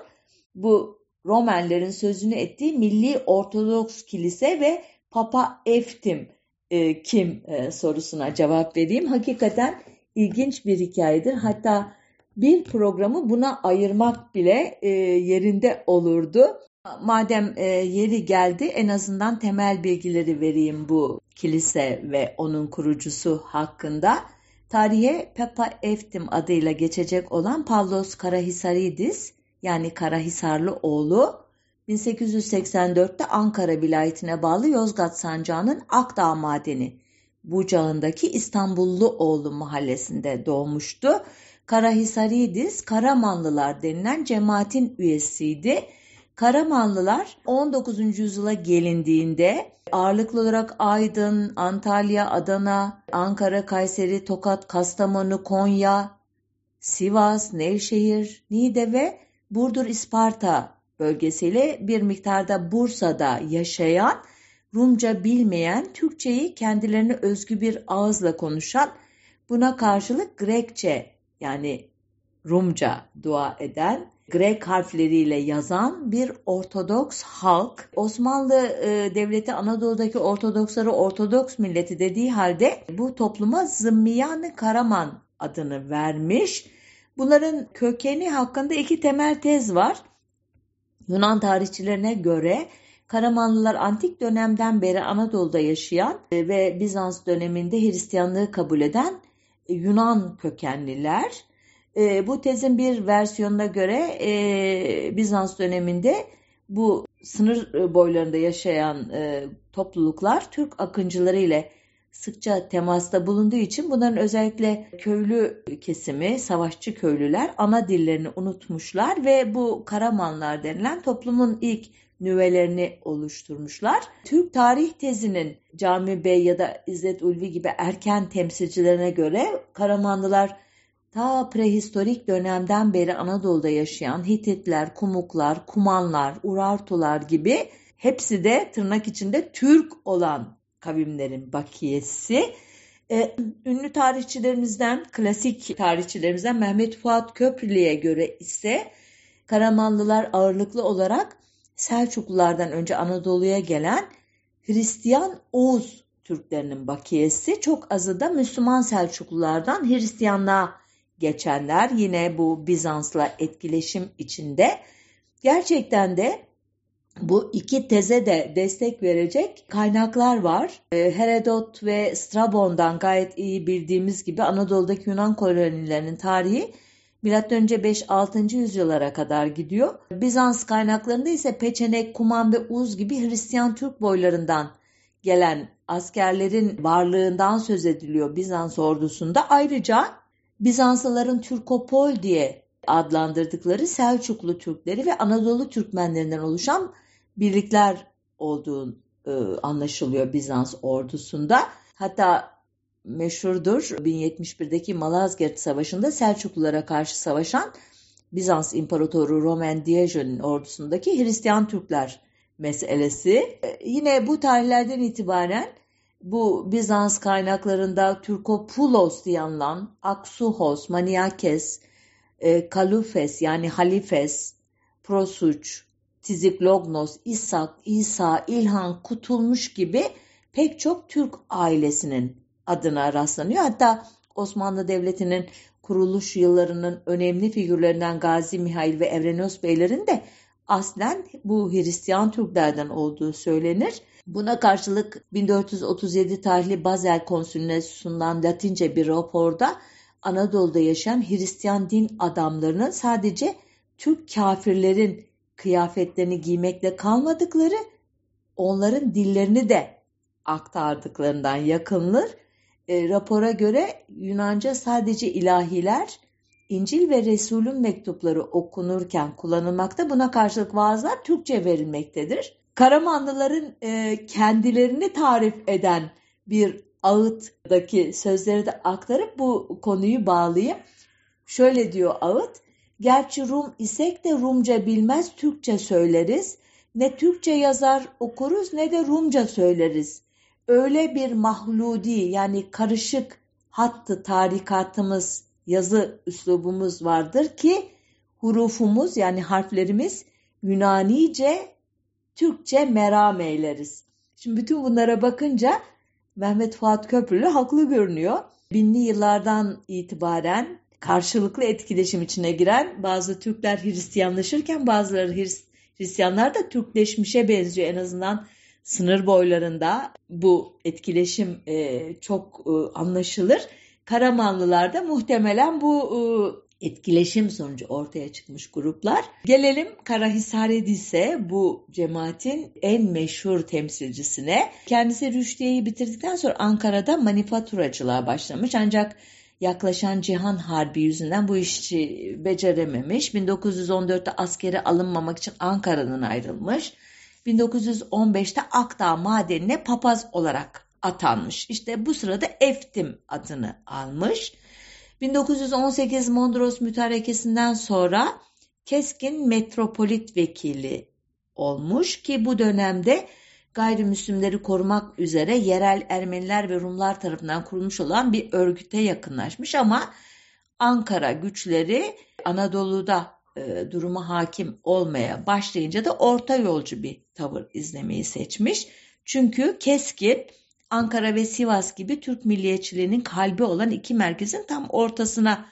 Bu Romenlerin sözünü ettiği Milli Ortodoks Kilise ve Papa Eftim e, kim e, sorusuna cevap vereyim. Hakikaten ilginç bir hikayedir. Hatta bir programı buna ayırmak bile e, yerinde olurdu. Madem e, yeri geldi en azından temel bilgileri vereyim bu kilise ve onun kurucusu hakkında. Tarihe Papa Eftim adıyla geçecek olan Pavlos Karahisaridis yani Karahisarlı oğlu 1884'te Ankara vilayetine bağlı Yozgat Sancağı'nın Akdağ Madeni bucağındaki İstanbullu oğlu mahallesinde doğmuştu. Karahisaridis Karamanlılar denilen cemaatin üyesiydi. Karamanlılar 19. yüzyıla gelindiğinde ağırlıklı olarak Aydın, Antalya, Adana, Ankara, Kayseri, Tokat, Kastamonu, Konya, Sivas, Nevşehir, Niğde ve Burdur İsparta bölgesiyle bir miktarda Bursa'da yaşayan, Rumca bilmeyen, Türkçeyi kendilerine özgü bir ağızla konuşan, buna karşılık Grekçe yani Rumca dua eden, Grek harfleriyle yazan bir Ortodoks halk. Osmanlı e, Devleti Anadolu'daki Ortodoksları Ortodoks milleti dediği halde bu topluma Zımmiyan Karaman adını vermiş Bunların kökeni hakkında iki temel tez var. Yunan tarihçilerine göre Karamanlılar antik dönemden beri Anadolu'da yaşayan e, ve Bizans döneminde Hristiyanlığı kabul eden e, Yunan kökenliler. E, bu tezin bir versiyonuna göre Bizans döneminde bu sınır boylarında yaşayan topluluklar Türk akıncıları ile sıkça temasta bulunduğu için bunların özellikle köylü kesimi, savaşçı köylüler ana dillerini unutmuşlar ve bu Karamanlar denilen toplumun ilk nüvelerini oluşturmuşlar. Türk tarih tezinin Cami Bey ya da İzzet Ulvi gibi erken temsilcilerine göre Karamanlılar ta prehistorik dönemden beri Anadolu'da yaşayan Hititler, Kumuklar, Kumanlar, Urartular gibi hepsi de tırnak içinde Türk olan kavimlerin bakiyesi. Ee, ünlü tarihçilerimizden, klasik tarihçilerimizden Mehmet Fuat Köprülü'ye göre ise Karamanlılar ağırlıklı olarak Selçuklulardan önce Anadolu'ya gelen Hristiyan Oğuz Türklerinin bakiyesi çok azı da Müslüman Selçuklulardan Hristiyanlığa geçenler yine bu Bizans'la etkileşim içinde. Gerçekten de bu iki teze de destek verecek kaynaklar var. Ee, Herodot ve Strabon'dan gayet iyi bildiğimiz gibi Anadolu'daki Yunan kolonilerinin tarihi M.Ö. 5-6. yüzyıllara kadar gidiyor. Bizans kaynaklarında ise Peçenek, Kuman ve Uz gibi Hristiyan Türk boylarından gelen askerlerin varlığından söz ediliyor Bizans ordusunda. Ayrıca Bizanslıların Türkopol diye adlandırdıkları Selçuklu Türkleri ve Anadolu Türkmenlerinden oluşan birlikler olduğu e, anlaşılıyor Bizans ordusunda. Hatta meşhurdur 1071'deki Malazgirt Savaşı'nda Selçuklulara karşı savaşan Bizans İmparatoru Roman Diyojen'in ordusundaki Hristiyan Türkler meselesi. E, yine bu tarihlerden itibaren bu Bizans kaynaklarında Türkopulos diye anılan Aksuhos, Maniakes, e, Kalufes yani Halifes, Prosuç, Tiziklognos, İshak, İsa, İlhan, Kutulmuş gibi pek çok Türk ailesinin adına rastlanıyor. Hatta Osmanlı Devleti'nin kuruluş yıllarının önemli figürlerinden Gazi Mihail ve Evrenos Beylerin de aslen bu Hristiyan Türklerden olduğu söylenir. Buna karşılık 1437 tarihli Bazel Konsülüne sunulan Latince bir raporda Anadolu'da yaşayan Hristiyan din adamlarının sadece Türk kafirlerin kıyafetlerini giymekle kalmadıkları, onların dillerini de aktardıklarından yakınılır. E, rapora göre Yunanca sadece ilahiler, İncil ve Resul'ün mektupları okunurken kullanılmakta. Buna karşılık vaazlar Türkçe verilmektedir. Karamanlıların e, kendilerini tarif eden bir ağıttaki sözleri de aktarıp bu konuyu bağlayayım. Şöyle diyor ağıt, gerçi Rum isek de Rumca bilmez Türkçe söyleriz. Ne Türkçe yazar okuruz ne de Rumca söyleriz. Öyle bir mahludi yani karışık hattı tarikatımız, yazı üslubumuz vardır ki hurufumuz yani harflerimiz Yunanice Türkçe meram eyleriz. Şimdi bütün bunlara bakınca Mehmet Fuat Köprülü haklı görünüyor. Binli yıllardan itibaren karşılıklı etkileşim içine giren bazı Türkler Hristiyanlaşırken bazıları Hristiyanlar da Türkleşmişe benziyor en azından sınır boylarında bu etkileşim e, çok e, anlaşılır. Karamanlılar da muhtemelen bu e, etkileşim sonucu ortaya çıkmış gruplar. Gelelim Karahisar Edis'e bu cemaatin en meşhur temsilcisine. Kendisi Rüşdiye'yi bitirdikten sonra Ankara'da manifaturacılığa başlamış ancak yaklaşan Cihan Harbi yüzünden bu işi becerememiş. 1914'te askere alınmamak için Ankara'dan ayrılmış. 1915'te Akdağ madenine papaz olarak atanmış. İşte bu sırada Eftim adını almış. 1918 Mondros mütarekesinden sonra keskin metropolit vekili olmuş ki bu dönemde gayrimüslimleri korumak üzere yerel Ermeniler ve Rumlar tarafından kurulmuş olan bir örgüte yakınlaşmış ama Ankara güçleri Anadolu'da e, duruma hakim olmaya başlayınca da orta yolcu bir tavır izlemeyi seçmiş. Çünkü keskin Ankara ve Sivas gibi Türk milliyetçiliğinin kalbi olan iki merkezin tam ortasına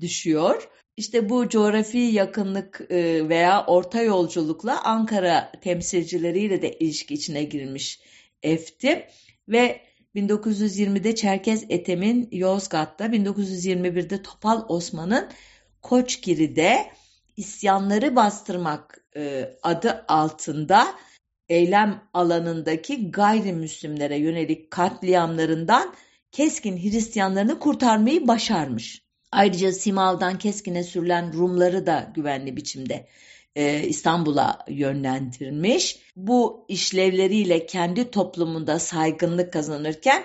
düşüyor. İşte bu coğrafi yakınlık e, veya orta yolculukla Ankara temsilcileriyle de ilişki içine girmiş Efti ve 1920'de Çerkez Etem'in Yozgat'ta, 1921'de Topal Osman'ın Koçgiri'de isyanları bastırmak e, adı altında eylem alanındaki gayrimüslimlere yönelik katliamlarından keskin Hristiyanlarını kurtarmayı başarmış. Ayrıca Simav'dan Keskin'e sürülen Rumları da güvenli biçimde e, İstanbul'a yönlendirmiş. Bu işlevleriyle kendi toplumunda saygınlık kazanırken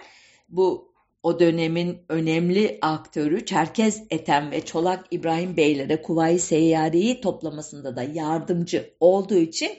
bu o dönemin önemli aktörü Çerkez Ethem ve Çolak İbrahim Beylere Kuvayi Seyyari'yi toplamasında da yardımcı olduğu için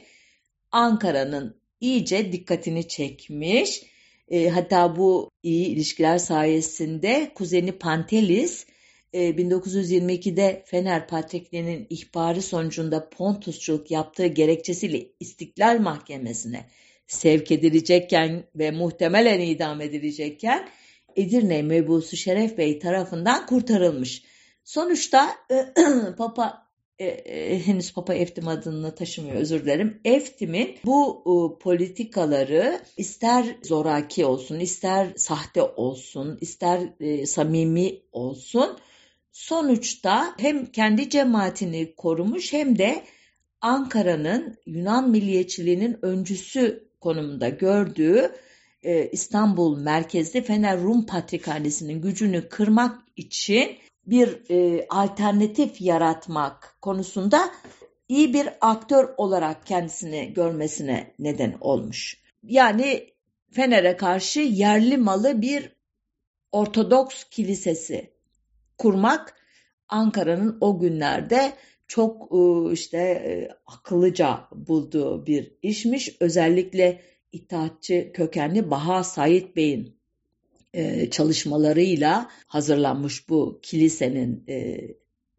Ankara'nın iyice dikkatini çekmiş. E, hatta bu iyi ilişkiler sayesinde kuzeni Pantelis 1922'de e, Fener Patrikliği'nin ihbarı sonucunda Pontusçuluk yaptığı gerekçesiyle İstiklal Mahkemesi'ne sevk edilecekken ve muhtemelen idam edilecekken Edirne mebusu Şeref Bey tarafından kurtarılmış. Sonuçta Papa e, e, henüz Papa Eftim adını taşımıyor özür dilerim. Eftim'in bu e, politikaları ister zoraki olsun, ister sahte olsun, ister e, samimi olsun sonuçta hem kendi cemaatini korumuş hem de Ankara'nın Yunan milliyetçiliğinin öncüsü konumunda gördüğü e, İstanbul merkezli Fener Rum Patrikhanesi'nin gücünü kırmak için bir e, alternatif yaratmak konusunda iyi bir aktör olarak kendisini görmesine neden olmuş. Yani Fener'e karşı yerli malı bir Ortodoks kilisesi kurmak Ankara'nın o günlerde çok e, işte e, akıllıca bulduğu bir işmiş. Özellikle itaatçı kökenli Baha Said Bey'in e, çalışmalarıyla hazırlanmış bu kilisenin e,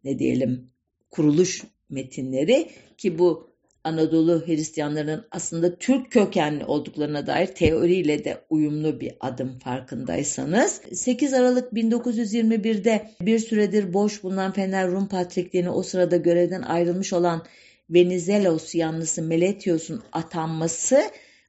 ne diyelim kuruluş metinleri ki bu Anadolu Hristiyanlarının aslında Türk kökenli olduklarına dair teoriyle de uyumlu bir adım farkındaysanız. 8 Aralık 1921'de bir süredir boş bulunan Fener Rum Patrikliğini o sırada görevden ayrılmış olan Venizelos yanlısı Meletios'un atanması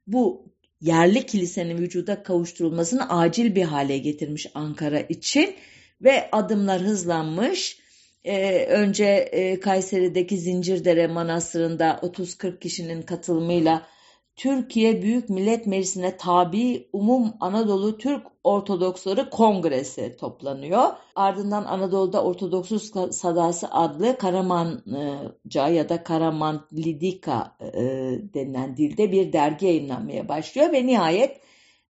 bu yerli kilisenin vücuda kavuşturulmasını acil bir hale getirmiş Ankara için ve adımlar hızlanmış. Ee, önce e, Kayseri'deki Zincirdere Manastırı'nda 30-40 kişinin katılımıyla Türkiye Büyük Millet Meclisi'ne tabi Umum Anadolu Türk Ortodoksları Kongresi toplanıyor. Ardından Anadolu'da Ortodoksuz Sadası adlı Karamanca ya da Karamanlidika e, denilen dilde bir dergi yayınlanmaya başlıyor ve nihayet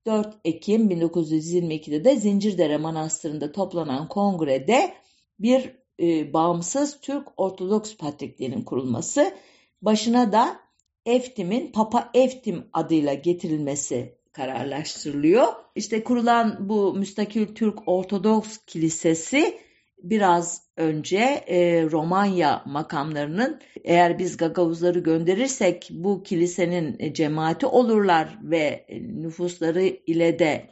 4 Ekim 1922'de de Zincirdere Manastırı'nda toplanan kongrede bir e, bağımsız Türk Ortodoks Patrikliğinin kurulması, başına da Eftim'in Papa Eftim adıyla getirilmesi kararlaştırılıyor. İşte kurulan bu müstakil Türk Ortodoks Kilisesi biraz önce e, Romanya makamlarının eğer biz Gagavuzları gönderirsek bu kilisenin cemaati olurlar ve nüfusları ile de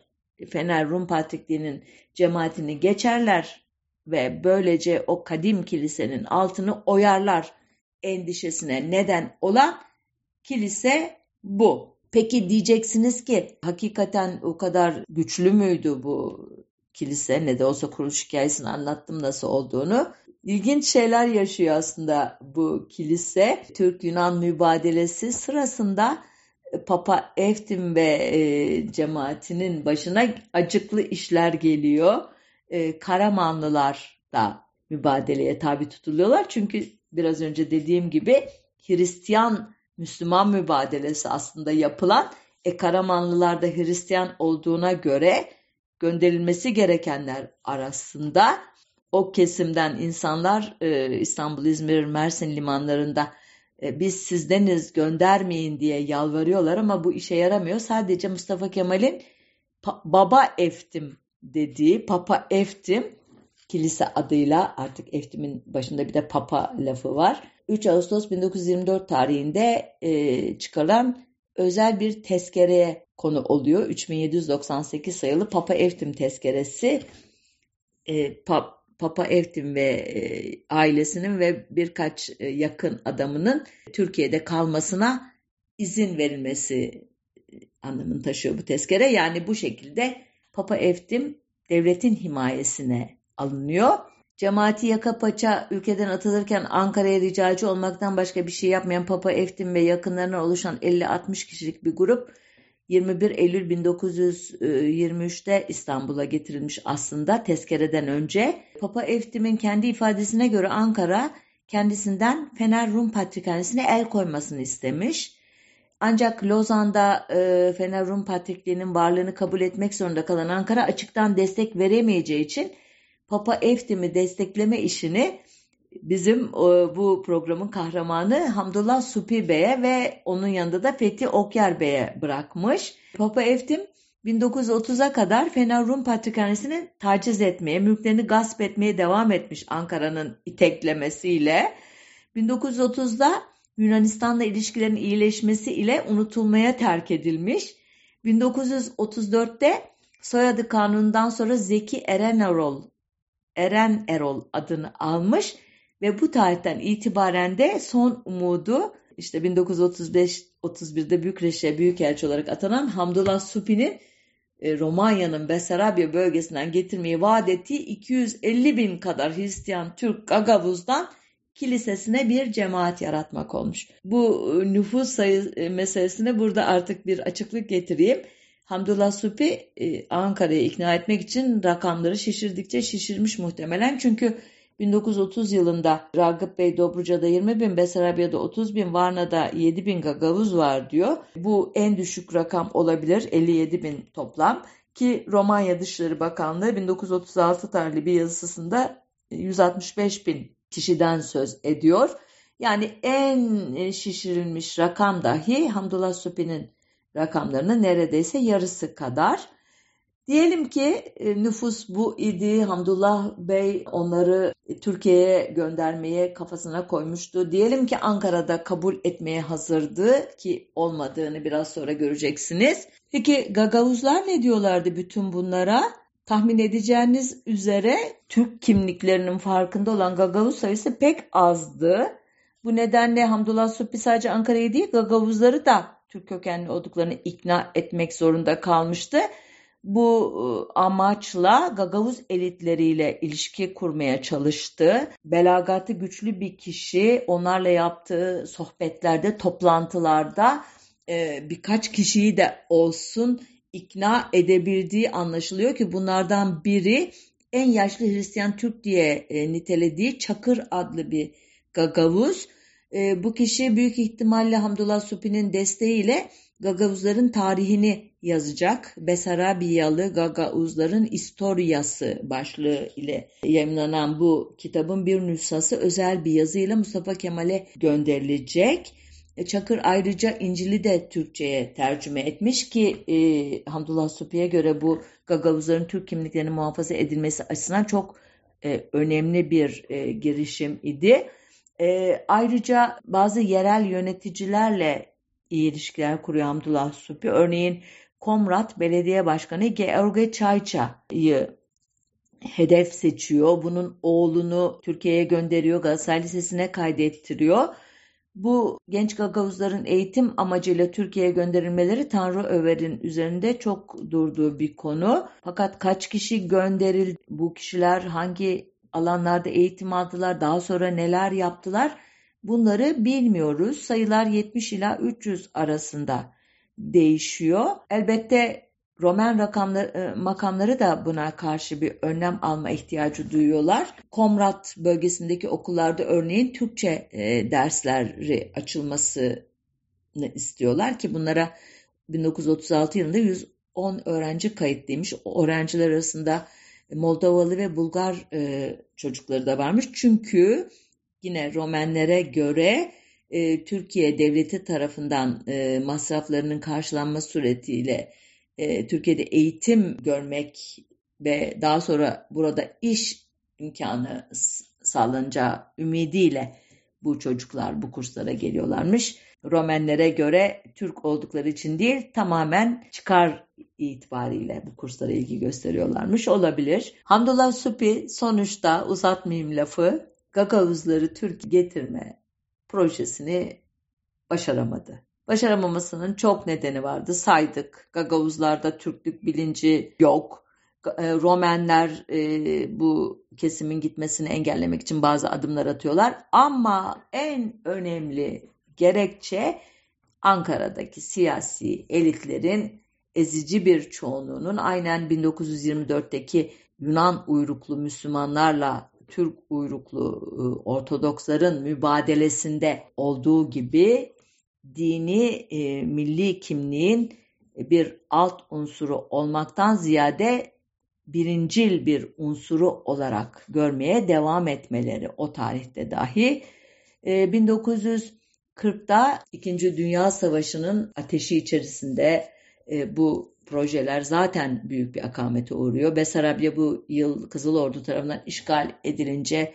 Fener Rum Patrikliği'nin cemaatini geçerler ve böylece o kadim kilisenin altını oyarlar endişesine neden olan kilise bu. Peki diyeceksiniz ki hakikaten o kadar güçlü müydü bu kilise? Ne de olsa kuruluş hikayesini anlattım nasıl olduğunu. İlginç şeyler yaşıyor aslında bu kilise. Türk-Yunan mübadelesi sırasında e, Papa Eftim ve e, cemaatinin başına acıklı işler geliyor. E, Karamanlılar da mübadeleye tabi tutuluyorlar. Çünkü biraz önce dediğim gibi Hristiyan Müslüman mübadelesi aslında yapılan e, Karamanlılarda Hristiyan olduğuna göre gönderilmesi gerekenler arasında o kesimden insanlar e, İstanbul, İzmir, Mersin limanlarında e, biz sizdeniz göndermeyin diye yalvarıyorlar ama bu işe yaramıyor. Sadece Mustafa Kemal'in baba eftim dediği Papa Eftim kilise adıyla artık Eftim'in başında bir de Papa lafı var 3 Ağustos 1924 tarihinde e, çıkarılan özel bir tezkereye konu oluyor. 3798 sayılı Papa Eftim tezkeresi. E, pa, Papa Eftim ve e, ailesinin ve birkaç e, yakın adamının Türkiye'de kalmasına izin verilmesi e, anlamını taşıyor bu tezkere. Yani bu şekilde Papa Eftim devletin himayesine alınıyor Cemaati yaka paça ülkeden atılırken Ankara'ya ricacı olmaktan başka bir şey yapmayan Papa Eftim ve yakınlarına oluşan 50-60 kişilik bir grup 21 Eylül 1923'te İstanbul'a getirilmiş aslında tezkereden önce. Papa Eftim'in kendi ifadesine göre Ankara kendisinden Fener Rum Patrikhanesi'ne el koymasını istemiş. Ancak Lozan'da e, Fener Rum Patrikliği'nin varlığını kabul etmek zorunda kalan Ankara açıktan destek veremeyeceği için Papa Eftim'i destekleme işini bizim e, bu programın kahramanı Hamdullah Supi Bey'e ve onun yanında da Fethi Okyar Bey'e bırakmış. Papa Eftim 1930'a kadar Fener Rum Patrikhanesi'ni taciz etmeye, mülklerini gasp etmeye devam etmiş Ankara'nın iteklemesiyle. 1930'da Yunanistan'la ilişkilerin iyileşmesi ile unutulmaya terk edilmiş. 1934'te soyadı kanunundan sonra Zeki Eren Erol, Eren Erol adını almış ve bu tarihten itibaren de son umudu işte 1935-31'de Bükreş'e büyükelçi olarak atanan Hamdullah Supi'nin e, Romanya'nın Besarabya bölgesinden getirmeyi vaat ettiği 250 bin kadar Hristiyan Türk Gagavuz'dan kilisesine bir cemaat yaratmak olmuş. Bu e, nüfus sayı e, meselesine burada artık bir açıklık getireyim. Hamdullah Supi Ankara'yı ikna etmek için rakamları şişirdikçe şişirmiş muhtemelen. Çünkü 1930 yılında Ragıp Bey Dobruca'da 20 bin, Besarabya'da 30 bin, Varna'da 7 bin gagavuz var diyor. Bu en düşük rakam olabilir 57 bin toplam ki Romanya Dışişleri Bakanlığı 1936 tarihli bir yazısında 165 bin kişiden söz ediyor. Yani en şişirilmiş rakam dahi Hamdullah Supi'nin rakamlarının neredeyse yarısı kadar. Diyelim ki e, nüfus bu idi. Hamdullah Bey onları Türkiye'ye göndermeye kafasına koymuştu. Diyelim ki Ankara'da kabul etmeye hazırdı ki olmadığını biraz sonra göreceksiniz. Peki Gagavuzlar ne diyorlardı bütün bunlara? Tahmin edeceğiniz üzere Türk kimliklerinin farkında olan Gagavuz sayısı pek azdı. Bu nedenle Hamdullah Suppi sadece Ankara'yı değil Gagavuzları da Türk kökenli olduklarını ikna etmek zorunda kalmıştı bu ıı, amaçla Gagavuz elitleriyle ilişki kurmaya çalıştı. Belagatı güçlü bir kişi onlarla yaptığı sohbetlerde, toplantılarda birkaç kişiyi de olsun ikna edebildiği anlaşılıyor ki bunlardan biri en yaşlı Hristiyan Türk diye nitelediği Çakır adlı bir Gagavuz. Bu kişi büyük ihtimalle Hamdullah Supi'nin desteğiyle Gagavuzların tarihini yazacak. Besarabiyalı Gagauzların İstoryası başlığı ile yayınlanan bu kitabın bir nüshası özel bir yazıyla Mustafa Kemal'e gönderilecek. E, Çakır ayrıca İncil'i de Türkçe'ye tercüme etmiş ki e, Hamdullah Supi'ye göre bu Gagavuzların Türk kimliklerinin muhafaza edilmesi açısından çok e, önemli bir e, girişim idi. E, ayrıca bazı yerel yöneticilerle iyi ilişkiler kuruyor Hamdullah Supi. Örneğin Komrat Belediye Başkanı George Çayça'yı hedef seçiyor. Bunun oğlunu Türkiye'ye gönderiyor. Galatasaray Lisesi'ne kaydettiriyor. Bu genç gagavuzların eğitim amacıyla Türkiye'ye gönderilmeleri Tanrı Över'in üzerinde çok durduğu bir konu. Fakat kaç kişi gönderildi, bu kişiler hangi alanlarda eğitim aldılar, daha sonra neler yaptılar bunları bilmiyoruz. Sayılar 70 ila 300 arasında değişiyor. Elbette Roman rakamları, e, makamları da buna karşı bir önlem alma ihtiyacı duyuyorlar. Komrat bölgesindeki okullarda örneğin Türkçe e, dersleri açılmasını istiyorlar ki bunlara 1936 yılında 110 öğrenci kayıtlıymış. Öğrenciler arasında Moldovalı ve Bulgar e, çocukları da varmış. Çünkü yine Romenlere göre e, Türkiye devleti tarafından e, masraflarının karşılanması suretiyle e, Türkiye'de eğitim görmek ve daha sonra burada iş imkanı sağlanacağı ümidiyle bu çocuklar bu kurslara geliyorlarmış. Romenlere göre Türk oldukları için değil tamamen çıkar itibariyle bu kurslara ilgi gösteriyorlarmış olabilir. Hamdullah Supi sonuçta uzatmayayım lafı Gagavuzları Türk getirme projesini başaramadı. Başaramamasının çok nedeni vardı. Saydık. Gagavuzlarda Türklük bilinci yok. E, Romenler e, bu kesimin gitmesini engellemek için bazı adımlar atıyorlar. Ama en önemli gerekçe Ankara'daki siyasi elitlerin ezici bir çoğunluğunun aynen 1924'teki Yunan uyruklu Müslümanlarla Türk uyruklu e, Ortodoksların mübadelesinde olduğu gibi dini e, milli kimliğin bir alt unsuru olmaktan ziyade birincil bir unsuru olarak görmeye devam etmeleri o tarihte dahi. E, 1940'da İkinci Dünya Savaşı'nın ateşi içerisinde e, bu projeler zaten büyük bir akamete uğruyor. Besarabya bu yıl Kızıl Ordu tarafından işgal edilince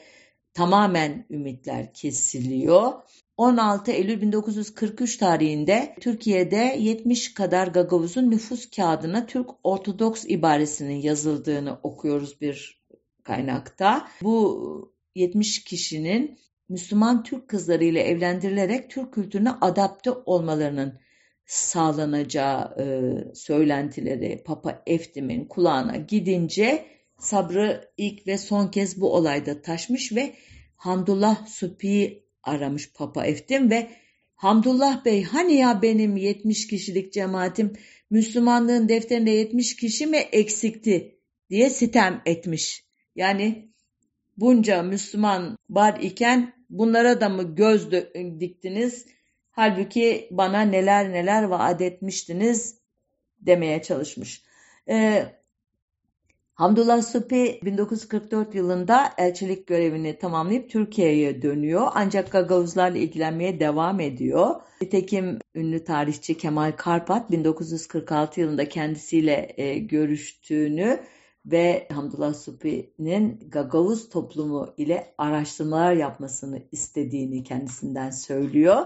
tamamen ümitler kesiliyor. 16 Eylül 1943 tarihinde Türkiye'de 70 kadar Gagavuz'un nüfus kağıdına Türk Ortodoks ibaresinin yazıldığını okuyoruz bir kaynakta. Bu 70 kişinin Müslüman Türk kızlarıyla evlendirilerek Türk kültürüne adapte olmalarının sağlanacağı e, söylentileri Papa Eftim'in kulağına gidince sabrı ilk ve son kez bu olayda taşmış ve Hamdullah Supi'yi aramış Papa Eftim ve Hamdullah Bey hani ya benim 70 kişilik cemaatim Müslümanlığın defterinde 70 kişi mi eksikti diye sitem etmiş. Yani bunca Müslüman var iken bunlara da mı göz diktiniz? Halbuki bana neler neler vaat etmiştiniz demeye çalışmış. Ee, Hamdullah Supi 1944 yılında elçilik görevini tamamlayıp Türkiye'ye dönüyor. Ancak Gagavuzlarla ilgilenmeye devam ediyor. Nitekim ünlü tarihçi Kemal Karpat 1946 yılında kendisiyle e, görüştüğünü ve Hamdullah Supi'nin Gagavuz toplumu ile araştırmalar yapmasını istediğini kendisinden söylüyor.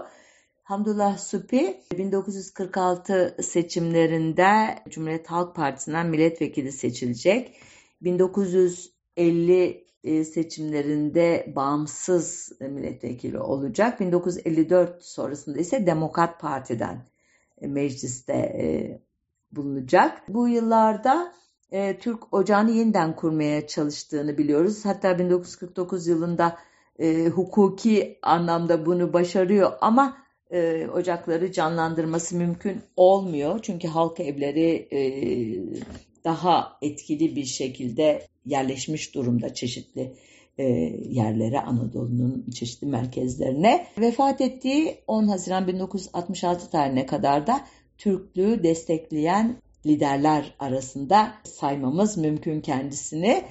Hamdullah Supi 1946 seçimlerinde Cumhuriyet Halk Partisi'nden milletvekili seçilecek. 1950 e, seçimlerinde bağımsız milletvekili olacak. 1954 sonrasında ise Demokrat Parti'den e, mecliste e, bulunacak. Bu yıllarda Türk Ocağı'nı yeniden kurmaya çalıştığını biliyoruz. Hatta 1949 yılında hukuki anlamda bunu başarıyor ama e, ocakları canlandırması mümkün olmuyor. Çünkü halk evleri e, daha etkili bir şekilde yerleşmiş durumda çeşitli e, yerlere Anadolu'nun çeşitli merkezlerine. Vefat ettiği 10 Haziran 1966 tarihine kadar da Türklüğü destekleyen liderler arasında saymamız mümkün kendisini.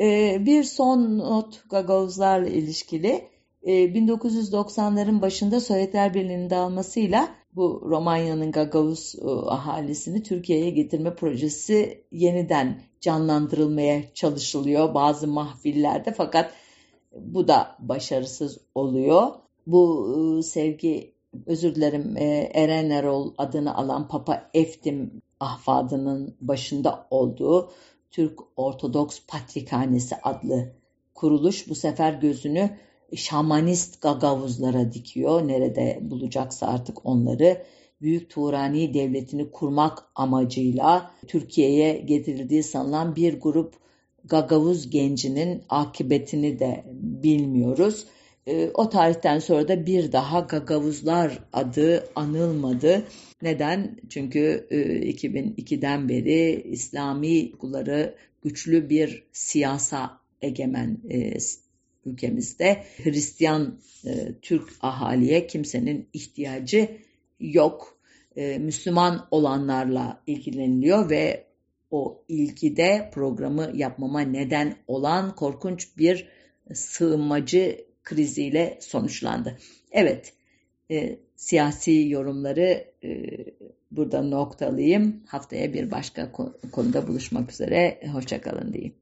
E, bir son not Gagavuzlarla ilişkili. 1990'ların ee, başında Sovyetler Birliği'nin dağılmasıyla bu Romanya'nın Gagavuz e, ahalisini Türkiye'ye getirme projesi yeniden canlandırılmaya çalışılıyor bazı mahfillerde fakat bu da başarısız oluyor. Bu e, sevgi özür dilerim e, Eren Erol adını alan Papa Eftim ahfadının başında olduğu Türk Ortodoks Patrikhanesi adlı kuruluş bu sefer gözünü şamanist gagavuzlara dikiyor. Nerede bulacaksa artık onları. Büyük Turani Devleti'ni kurmak amacıyla Türkiye'ye getirildiği sanılan bir grup Gagavuz gencinin akıbetini de bilmiyoruz. E, o tarihten sonra da bir daha Gagavuzlar adı anılmadı. Neden? Çünkü e, 2002'den beri İslami okulları güçlü bir siyasa egemen e, ülkemizde Hristiyan e, Türk ahaliye kimsenin ihtiyacı yok. E, Müslüman olanlarla ilgileniliyor ve o ilgide programı yapmama neden olan korkunç bir sığınmacı kriziyle sonuçlandı. Evet, e, siyasi yorumları e, burada noktalayayım. Haftaya bir başka konuda buluşmak üzere. Hoşçakalın diyeyim.